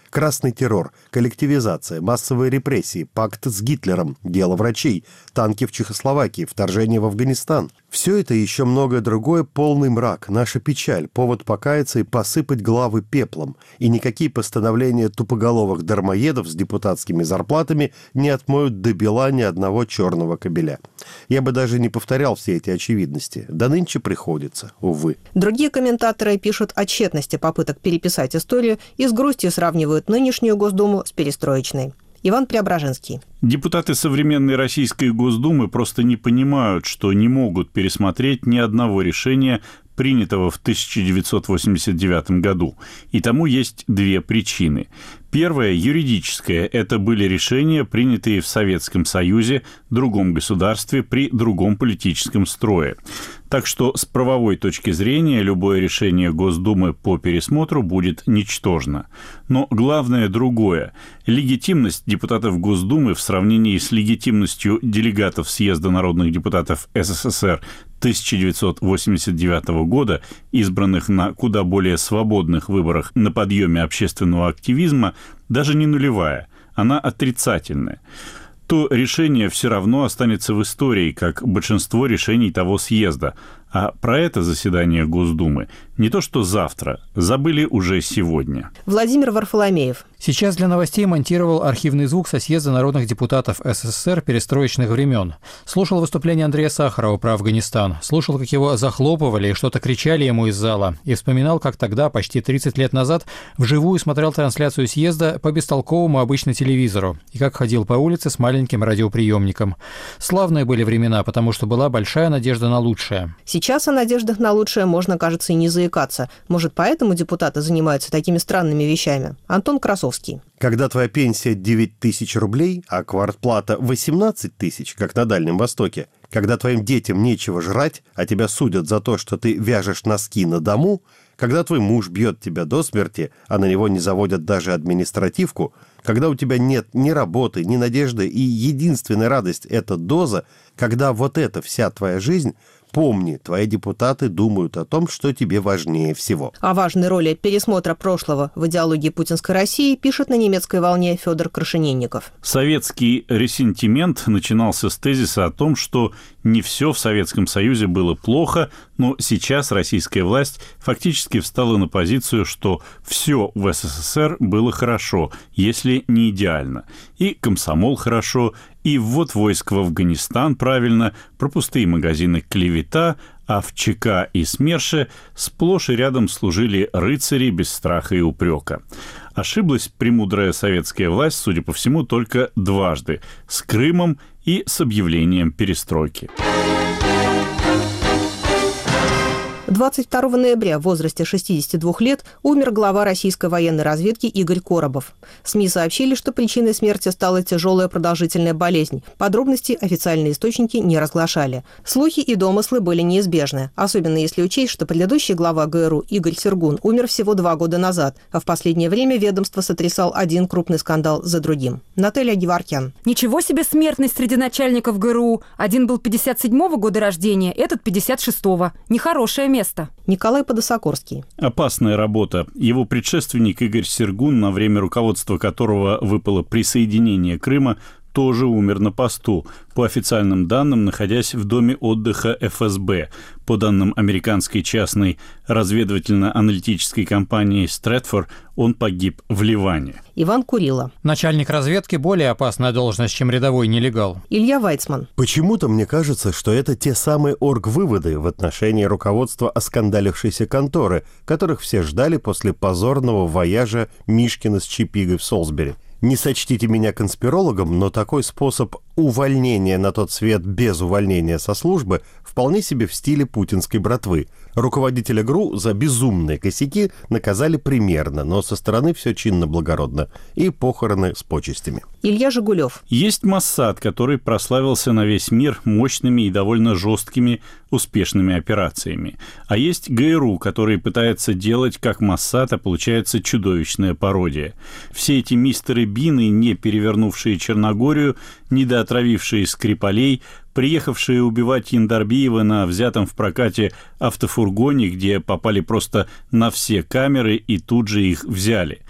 Красный террор, коллективизация, массовые репрессии, пакт с Гитлером, дело врачей, танки в Чехословакии, вторжение в Афганистан. Все это и еще многое другое – полный мрак, наша печаль, повод покаяться и посыпать главы пеплом. И никакие постановления тупоголовых дармоедов с депутатскими зарплатами не отмоют до бела ни одного черного кабеля. Я бы даже не повторял все эти очевидности. Да нынче приходится, увы. Другие комментаторы пишут о тщетности попыток переписать историю и с грустью сравнивают нынешнюю Госдуму с перестроечной. Иван Преображенский. Депутаты современной Российской Госдумы просто не понимают, что не могут пересмотреть ни одного решения, принятого в 1989 году. И тому есть две причины. Первая, юридическая, это были решения, принятые в Советском Союзе, другом государстве, при другом политическом строе. Так что с правовой точки зрения любое решение Госдумы по пересмотру будет ничтожно. Но главное другое. Легитимность депутатов Госдумы в сравнении с легитимностью делегатов Съезда народных депутатов СССР 1989 года, избранных на куда более свободных выборах на подъеме общественного активизма, даже не нулевая, она отрицательная то решение все равно останется в истории, как большинство решений того съезда, а про это заседание Госдумы не то что завтра, забыли уже сегодня. Владимир Варфоломеев. Сейчас для новостей монтировал архивный звук со съезда народных депутатов СССР перестроечных времен. Слушал выступление Андрея Сахарова про Афганистан. Слушал, как его захлопывали и что-то кричали ему из зала. И вспоминал, как тогда, почти 30 лет назад, вживую смотрел трансляцию съезда по бестолковому обычно телевизору. И как ходил по улице с маленьким радиоприемником. Славные были времена, потому что была большая надежда на лучшее. Сейчас о надеждах на лучшее можно, кажется, и не заикаться. Может, поэтому депутаты занимаются такими странными вещами? Антон Красовский. Когда твоя пенсия 9 тысяч рублей, а квартплата 18 тысяч, как на Дальнем Востоке, когда твоим детям нечего жрать, а тебя судят за то, что ты вяжешь носки на дому, когда твой муж бьет тебя до смерти, а на него не заводят даже административку, когда у тебя нет ни работы, ни надежды, и единственная радость – это доза, когда вот эта вся твоя жизнь – Помни, твои депутаты думают о том, что тебе важнее всего. О важной роли пересмотра прошлого в идеологии путинской России пишет на немецкой волне Федор Крашенинников. Советский ресентимент начинался с тезиса о том, что не все в Советском Союзе было плохо, но сейчас российская власть фактически встала на позицию, что все в СССР было хорошо, если не идеально. И комсомол хорошо, и ввод войск в Афганистан правильно, про пустые магазины клевета, а в ЧК и СМЕРШе сплошь и рядом служили рыцари без страха и упрека. Ошиблась премудрая советская власть, судя по всему, только дважды – с Крымом и с объявлением перестройки. 22 ноября в возрасте 62 лет умер глава российской военной разведки Игорь Коробов. СМИ сообщили, что причиной смерти стала тяжелая продолжительная болезнь. Подробности официальные источники не разглашали. Слухи и домыслы были неизбежны, особенно если учесть, что предыдущий глава ГРУ Игорь Сергун умер всего два года назад, а в последнее время ведомство сотрясал один крупный скандал за другим. Наталья Геваркян. Ничего себе смертность среди начальников ГРУ. Один был 57-го года рождения, этот 56-го. Нехорошее место место. Николай Подосокорский. Опасная работа. Его предшественник Игорь Сергун, на время руководства которого выпало присоединение Крыма, тоже умер на посту, по официальным данным, находясь в доме отдыха ФСБ. По данным американской частной разведывательно-аналитической компании «Стрэдфор», он погиб в Ливане. Иван Курила. Начальник разведки – более опасная должность, чем рядовой нелегал. Илья Вайцман. Почему-то мне кажется, что это те самые орг-выводы в отношении руководства оскандалившейся конторы, которых все ждали после позорного вояжа Мишкина с Чипигой в Солсбери. Не сочтите меня конспирологом, но такой способ увольнение на тот свет без увольнения со службы вполне себе в стиле путинской братвы. Руководителя ГРУ за безумные косяки наказали примерно, но со стороны все чинно-благородно. И похороны с почестями. Илья Жигулев. Есть Моссад, который прославился на весь мир мощными и довольно жесткими успешными операциями. А есть ГРУ, который пытается делать как Моссад, а получается чудовищная пародия. Все эти мистеры Бины, не перевернувшие Черногорию, недоотравившие Скрипалей, приехавшие убивать Яндарбиева на взятом в прокате автофургоне, где попали просто на все камеры и тут же их взяли.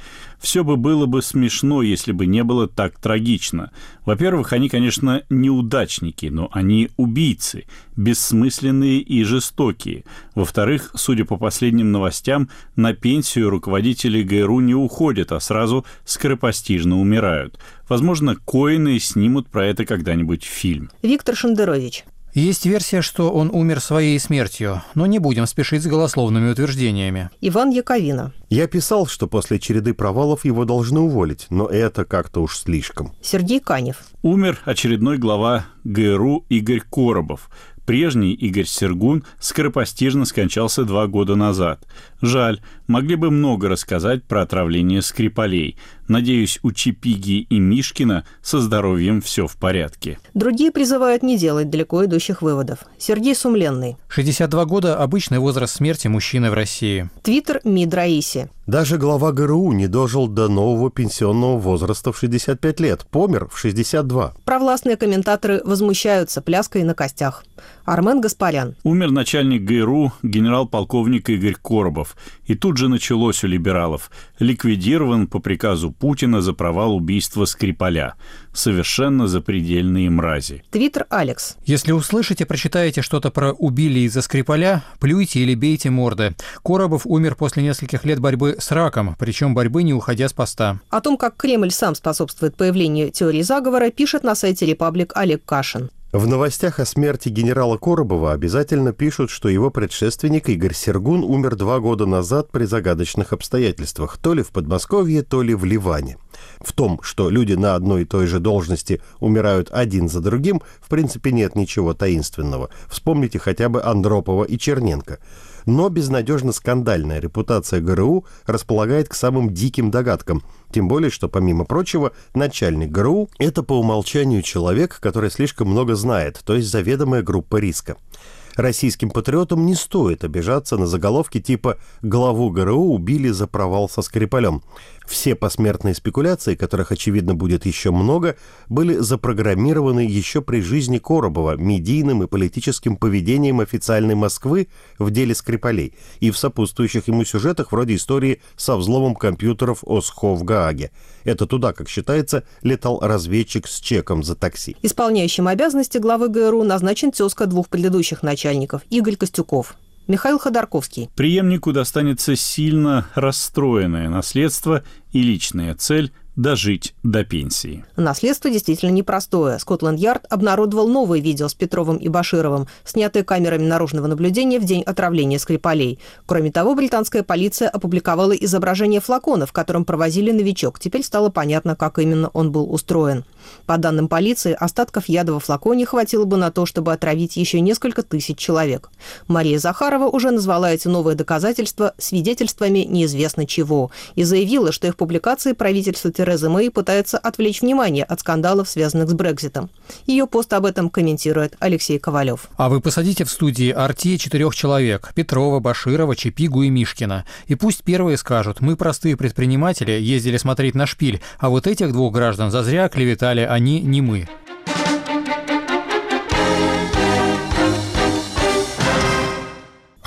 Все бы было бы смешно, если бы не было так трагично. Во-первых, они, конечно, неудачники, но они убийцы, бессмысленные и жестокие. Во-вторых, судя по последним новостям, на пенсию руководители ГРУ не уходят, а сразу скоропостижно умирают. Возможно, Коины снимут про это когда-нибудь фильм. Виктор Шендерович. Есть версия, что он умер своей смертью, но не будем спешить с голословными утверждениями. Иван Яковина. Я писал, что после череды провалов его должны уволить, но это как-то уж слишком. Сергей Канев. Умер очередной глава ГРУ Игорь Коробов. Прежний Игорь Сергун скоропостижно скончался два года назад. Жаль, могли бы много рассказать про отравление Скрипалей. Надеюсь, у Чипиги и Мишкина со здоровьем все в порядке. Другие призывают не делать далеко идущих выводов. Сергей Сумленный. 62 года – обычный возраст смерти мужчины в России. Твиттер МИД Раиси. Даже глава ГРУ не дожил до нового пенсионного возраста в 65 лет. Помер в 62. Провластные комментаторы возмущаются пляской на костях. Армен Гаспарян. Умер начальник ГРУ генерал-полковник Игорь Коробов. И тут же началось у либералов. Ликвидирован по приказу Путина за провал убийства Скрипаля. Совершенно запредельные мрази. Твиттер Алекс. Если услышите, прочитаете что-то про «убили из-за Скрипаля», плюйте или бейте морды. Коробов умер после нескольких лет борьбы с раком, причем борьбы не уходя с поста. О том, как Кремль сам способствует появлению теории заговора, пишет на сайте Репаблик Олег Кашин. В новостях о смерти генерала Коробова обязательно пишут, что его предшественник Игорь Сергун умер два года назад при загадочных обстоятельствах, то ли в Подмосковье, то ли в Ливане. В том, что люди на одной и той же должности умирают один за другим, в принципе нет ничего таинственного. Вспомните хотя бы Андропова и Черненко но безнадежно скандальная репутация ГРУ располагает к самым диким догадкам. Тем более, что, помимо прочего, начальник ГРУ – это по умолчанию человек, который слишком много знает, то есть заведомая группа риска. Российским патриотам не стоит обижаться на заголовки типа «Главу ГРУ убили за провал со Скрипалем». Все посмертные спекуляции, которых, очевидно, будет еще много, были запрограммированы еще при жизни Коробова медийным и политическим поведением официальной Москвы в деле Скрипалей и в сопутствующих ему сюжетах вроде истории со взломом компьютеров ОСХО в Гааге. Это туда, как считается, летал разведчик с чеком за такси. Исполняющим обязанности главы ГРУ назначен тезка двух предыдущих начальников Игорь Костюков. Михаил Ходорковский. Преемнику достанется сильно расстроенное наследство и личная цель дожить до пенсии. Наследство действительно непростое. Скотланд-Ярд обнародовал новые видео с Петровым и Башировым, снятые камерами наружного наблюдения в день отравления Скрипалей. Кроме того, британская полиция опубликовала изображение флакона, в котором провозили новичок. Теперь стало понятно, как именно он был устроен. По данным полиции, остатков яда во флаконе хватило бы на то, чтобы отравить еще несколько тысяч человек. Мария Захарова уже назвала эти новые доказательства свидетельствами неизвестно чего и заявила, что их публикации правительство Тереза Мэй пытается отвлечь внимание от скандалов, связанных с Брекзитом. Ее пост об этом комментирует Алексей Ковалев. А вы посадите в студии Арти четырех человек – Петрова, Баширова, Чепигу и Мишкина. И пусть первые скажут, мы простые предприниматели, ездили смотреть на шпиль, а вот этих двух граждан зазря клеветали они, не мы.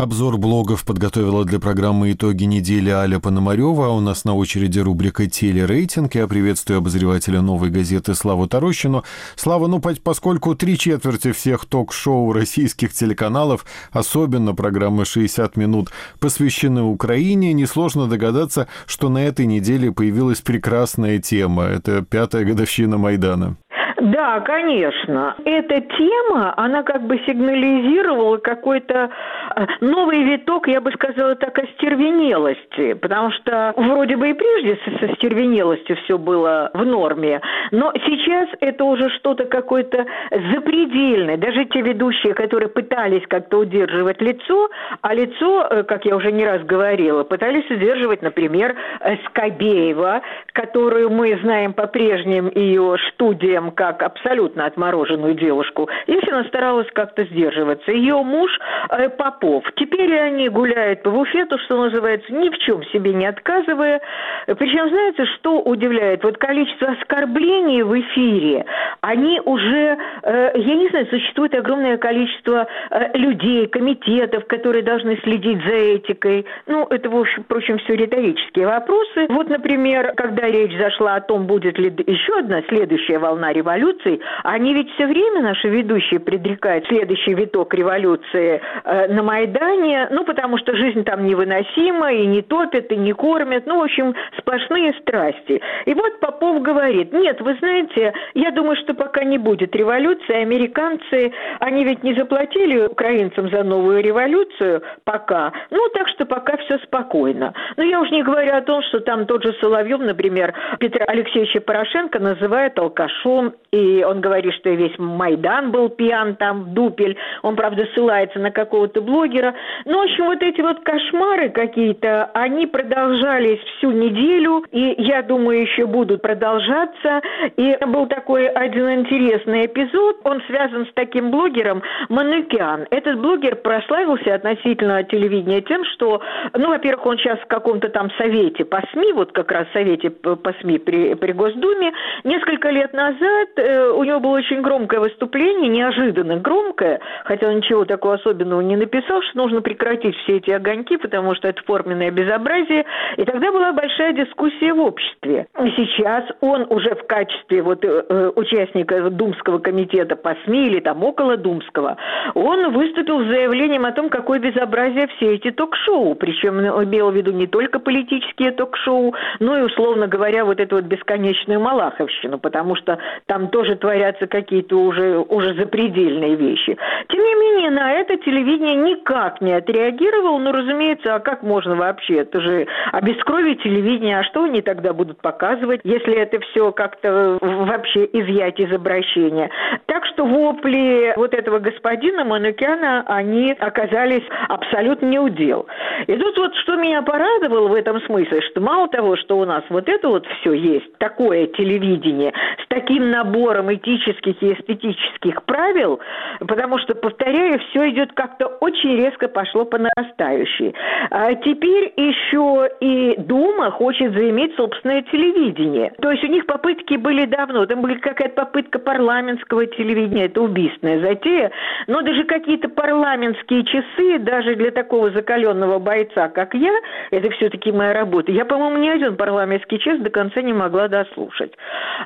Обзор блогов подготовила для программы «Итоги недели» Аля Пономарева, а у нас на очереди рубрика «Телерейтинг». Я приветствую обозревателя «Новой газеты» Славу Тарощину. Слава, ну, поскольку три четверти всех ток-шоу российских телеканалов, особенно программы «60 минут», посвящены Украине, несложно догадаться, что на этой неделе появилась прекрасная тема. Это пятая годовщина Майдана. Да, конечно. Эта тема, она как бы сигнализировала какой-то э, новый виток, я бы сказала так, остервенелости, потому что вроде бы и прежде со стервенелостью все было в норме, но сейчас это уже что-то какое-то запредельное. Даже те ведущие, которые пытались как-то удерживать лицо, а лицо, э, как я уже не раз говорила, пытались удерживать, например, э, Скобеева, которую мы знаем по прежним ее студиям как абсолютно отмороженную девушку. Если она старалась как-то сдерживаться. Ее муж э, Попов. Теперь они гуляют по буфету, что называется, ни в чем себе не отказывая. Причем, знаете, что удивляет? Вот количество оскорблений в эфире, они уже, э, я не знаю, существует огромное количество э, людей, комитетов, которые должны следить за этикой. Ну, это, в общем, впрочем, все риторические вопросы. Вот, например, когда речь зашла о том, будет ли еще одна следующая волна революции, революций, они ведь все время, наши ведущие, предрекают следующий виток революции э, на Майдане, ну, потому что жизнь там невыносима, и не топят, и не кормят, ну, в общем, сплошные страсти. И вот Попов говорит, нет, вы знаете, я думаю, что пока не будет революции, американцы, они ведь не заплатили украинцам за новую революцию пока, ну, так что пока все спокойно. Но я уже не говорю о том, что там тот же Соловьев, например, Петра Алексеевича Порошенко называет алкашом и он говорит, что весь Майдан был пьян там в дупель. Он, правда, ссылается на какого-то блогера. Ну, в общем, вот эти вот кошмары какие-то, они продолжались всю неделю, и, я думаю, еще будут продолжаться. И был такой один интересный эпизод, он связан с таким блогером Манукян. Этот блогер прославился относительно телевидения тем, что, ну, во-первых, он сейчас в каком-то там совете по СМИ, вот как раз совете по СМИ при, при Госдуме, несколько лет назад у него было очень громкое выступление, неожиданно громкое, хотя он ничего такого особенного не написал, что нужно прекратить все эти огоньки, потому что это форменное безобразие. И тогда была большая дискуссия в обществе. И сейчас он уже в качестве вот э, э, участника Думского комитета по СМИ или там около Думского, он выступил с заявлением о том, какое безобразие все эти ток-шоу. Причем имел в виду не только политические ток-шоу, но и, условно говоря, вот эту вот бесконечную Малаховщину, потому что там тоже творятся какие-то уже, уже запредельные вещи. Тем не менее, на это телевидение никак не отреагировало. Ну, разумеется, а как можно вообще? Это же обескровить телевидение, а что они тогда будут показывать, если это все как-то вообще изъять из обращения? Так что вопли вот этого господина Манукяна, они оказались абсолютно неудел. И тут вот что меня порадовало в этом смысле, что мало того, что у нас вот это вот все есть, такое телевидение, с таким набором набором этических и эстетических правил, потому что, повторяю, все идет как-то очень резко пошло по нарастающей. А теперь еще и Дума хочет заиметь собственное телевидение. То есть у них попытки были давно. Там была какая-то попытка парламентского телевидения, это убийственная затея. Но даже какие-то парламентские часы, даже для такого закаленного бойца, как я, это все-таки моя работа. Я, по-моему, ни один парламентский час до конца не могла дослушать.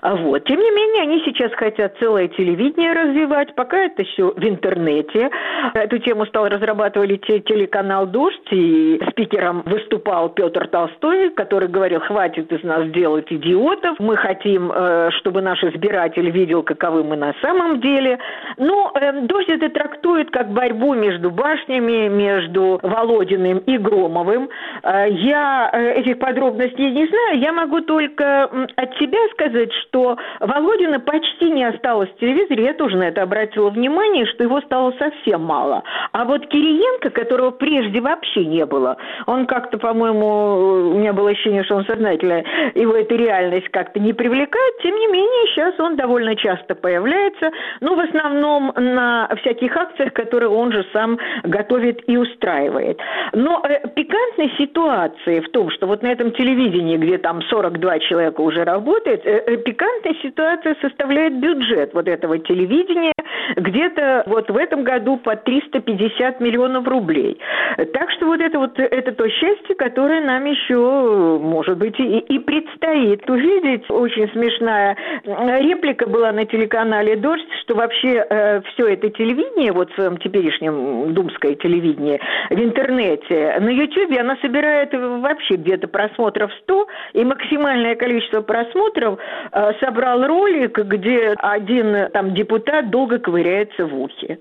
А вот. Тем не менее, они сейчас хотят целое телевидение развивать, пока это все в интернете. Эту тему стал разрабатывали телеканал «Дождь», и спикером выступал Петр Толстой, который говорил, хватит из нас делать идиотов, мы хотим, э, чтобы наш избиратель видел, каковы мы на самом деле. Но э, «Дождь» это трактует как борьбу между башнями, между Володиным и Громовым. Э, я этих подробностей не знаю, я могу только от себя сказать, что Володина почти не осталось в телевизоре, я тоже на это обратила внимание, что его стало совсем мало. А вот Кириенко, которого прежде вообще не было, он как-то, по-моему, у меня было ощущение, что он сознательно его эта реальность как-то не привлекает, тем не менее, сейчас он довольно часто появляется, ну, в основном на всяких акциях, которые он же сам готовит и устраивает. Но э, пикантной ситуации в том, что вот на этом телевидении, где там 42 человека уже работает, э, э, пикантная ситуация состоит составляет бюджет вот этого телевидения где-то вот в этом году по 350 миллионов рублей. Так что вот это вот это то счастье, которое нам еще, может быть, и, и предстоит увидеть. Очень смешная реплика была на телеканале «Дождь», что вообще э, все это телевидение, вот в своем теперешнем думское телевидение, в интернете, на Ютьюбе она собирает вообще где-то просмотров 100, и максимальное количество просмотров э, собрал ролик, где один там депутат долго ковыряется в ухе.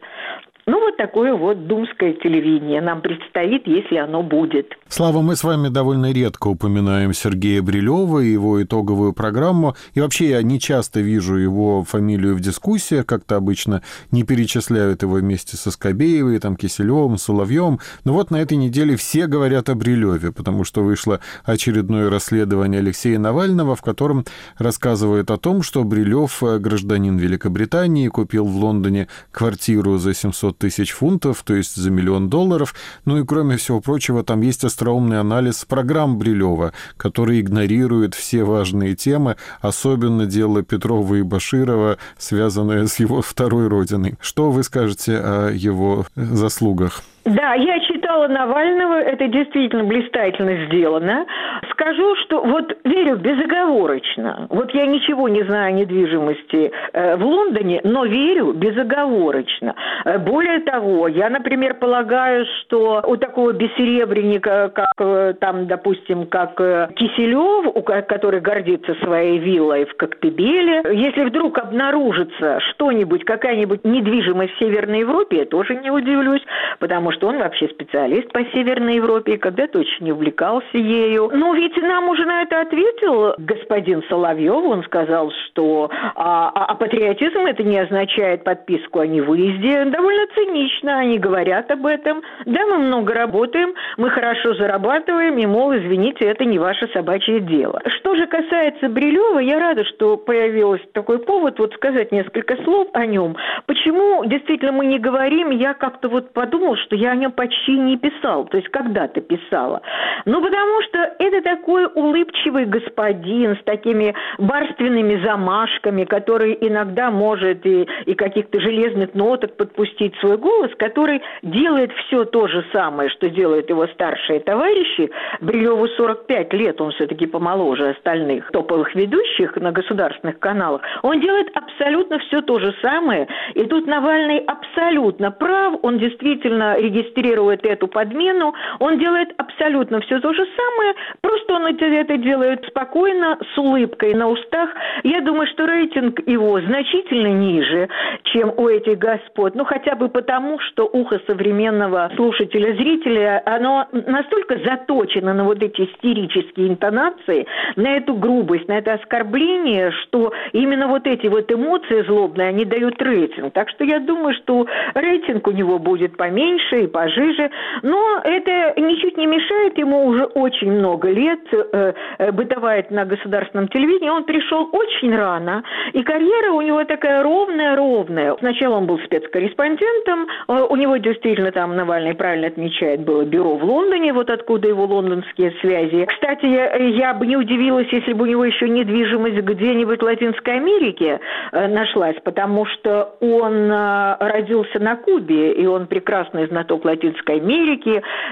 Ну, вот такое вот думское телевидение нам предстоит, если оно будет. Слава, мы с вами довольно редко упоминаем Сергея Брилева и его итоговую программу. И вообще я не часто вижу его фамилию в дискуссиях, как-то обычно не перечисляют его вместе со Скобеевой, там, Киселевым, Соловьем. Но вот на этой неделе все говорят о Брилеве, потому что вышло очередное расследование Алексея Навального, в котором рассказывают о том, что Брилев, гражданин Великобритании, купил в Лондоне квартиру за 700 500 тысяч фунтов, то есть за миллион долларов. Ну и кроме всего прочего, там есть остроумный анализ программ Брилева, который игнорирует все важные темы, особенно дело Петрова и Баширова, связанное с его второй родиной. Что вы скажете о его заслугах? Да, я читала Навального, это действительно блистательно сделано. Скажу, что вот верю безоговорочно. Вот я ничего не знаю о недвижимости э, в Лондоне, но верю безоговорочно. Э, более того, я, например, полагаю, что у такого бессеребренника, как э, там, допустим, как Киселев, который гордится своей виллой в Коктебеле, если вдруг обнаружится что-нибудь, какая-нибудь недвижимость в Северной Европе, я тоже не удивлюсь, потому что он вообще специалист по Северной Европе, когда-то очень увлекался ею. Но ведь нам уже на это ответил господин Соловьев. Он сказал, что а, а, а патриотизм это не означает подписку о невыезде. Довольно цинично они говорят об этом. Да, мы много работаем, мы хорошо зарабатываем, и, мол, извините, это не ваше собачье дело. Что же касается Брилева, я рада, что появился такой повод вот сказать несколько слов о нем. Почему действительно мы не говорим? Я как-то вот подумал, что я о нем почти не писал, то есть когда-то писала. Ну, потому что это такой улыбчивый господин с такими барственными замашками, который иногда может и, и каких-то железных ноток подпустить свой голос, который делает все то же самое, что делают его старшие товарищи. Брилеву 45 лет, он все-таки помоложе остальных топовых ведущих на государственных каналах. Он делает абсолютно все то же самое. И тут Навальный абсолютно прав, он действительно регистрирует эту подмену, он делает абсолютно все то же самое, просто он это делает спокойно, с улыбкой на устах. Я думаю, что рейтинг его значительно ниже, чем у этих господ, ну хотя бы потому, что ухо современного слушателя, зрителя, оно настолько заточено на вот эти истерические интонации, на эту грубость, на это оскорбление, что именно вот эти вот эмоции злобные, они дают рейтинг. Так что я думаю, что рейтинг у него будет поменьше, и пожиже. Но это ничуть не мешает ему уже очень много лет э, э, бытовать на государственном телевидении. Он пришел очень рано, и карьера у него такая ровная-ровная. Сначала он был спецкорреспондентом, э, у него действительно там Навальный правильно отмечает, было бюро в Лондоне, вот откуда его лондонские связи. Кстати, я, я бы не удивилась, если бы у него еще недвижимость где-нибудь в Латинской Америке нашлась, потому что он родился на Кубе, и он прекрасный знаток Латинской Америки,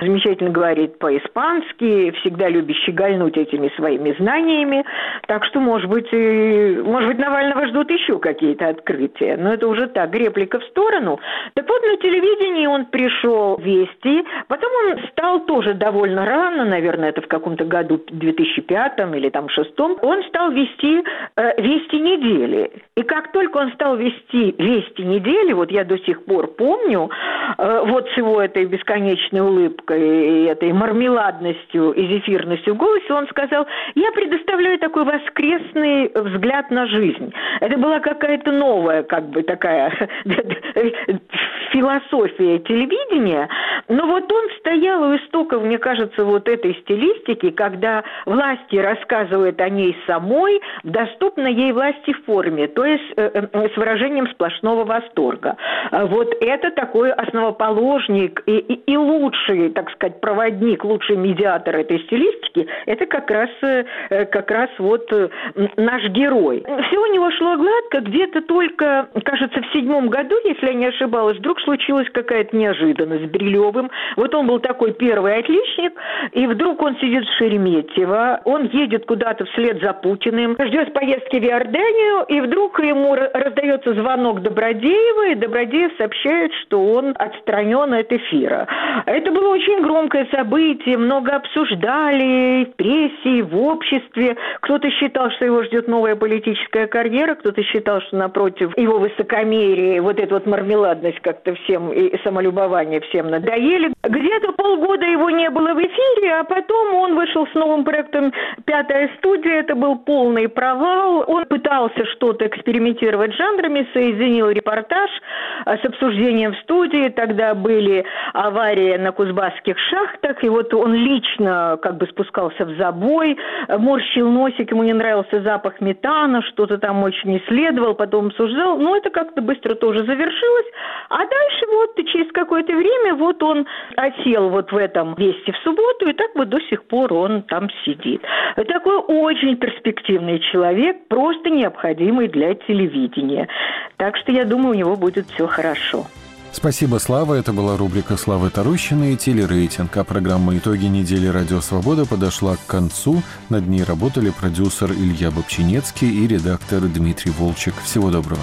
замечательно говорит по-испански, всегда любящий гальнуть этими своими знаниями. Так что, может быть, и, может быть, Навального ждут еще какие-то открытия. Но это уже так, реплика в сторону. Так вот, на телевидении он пришел вести, потом он стал тоже довольно рано, наверное, это в каком-то году 2005 или там шестом, он стал вести э, «Вести недели». И как только он стал вести «Вести недели», вот я до сих пор помню, э, вот с его этой бесконечной улыбкой и этой мармеладностью и зефирностью в голосе, он сказал, я предоставляю такой воскресный взгляд на жизнь. Это была какая-то новая, как бы такая философия телевидения, но вот он стоял у истоков, мне кажется, вот этой стилистики, когда власти рассказывают о ней самой в доступной ей власти форме, то есть э, э, с выражением сплошного восторга. Вот это такой основоположник и, и, и лучший, так сказать, проводник, лучший медиатор этой стилистики, это как раз, э, как раз вот наш герой. Все у него шло гладко, где-то только, кажется, в седьмом году, если я не ошибалась, вдруг случилась какая-то неожиданность с Брилевым. Вот он был такой первый отличник, и вдруг он сидит в Шереметьево, он едет куда-то вслед за Путиным, ждет поездки в Иорданию, и вдруг ему раздается звонок Добродеева, и Добродеев сообщает, что он отстранен от эфира. Это было очень громкое событие, много обсуждали в прессе, в обществе. Кто-то считал, что его ждет новая политическая карьера, кто-то считал, что напротив его высокомерие, вот эта вот мармеладность как-то всем и самолюбование всем надоели. Где-то полгода его не было в эфире, а потом он вышел с новым проектом «Пятая студия». Это был полный провал. Он пытался что-то экспериментировать с жанрами, соединил репортаж а, с обсуждением в студии. Тогда были аварии на Кузбасских шахтах, и вот он лично как бы спускался в забой, морщил носик, ему не нравился запах метана, что-то там очень исследовал, потом обсуждал. Но это как-то быстро тоже завершилось. А дальше вот через какое-то время вот он осел вот в этом месте в субботу, и так вот до сих пор он там сидит. Такой очень перспективный человек, просто необходимый для телевидения. Так что я думаю, у него будет все хорошо. Спасибо, Слава. Это была рубрика «Славы Тарущина» и телерейтинг. А программа «Итоги недели Радио Свобода» подошла к концу. Над ней работали продюсер Илья Бобчинецкий и редактор Дмитрий Волчек. Всего доброго.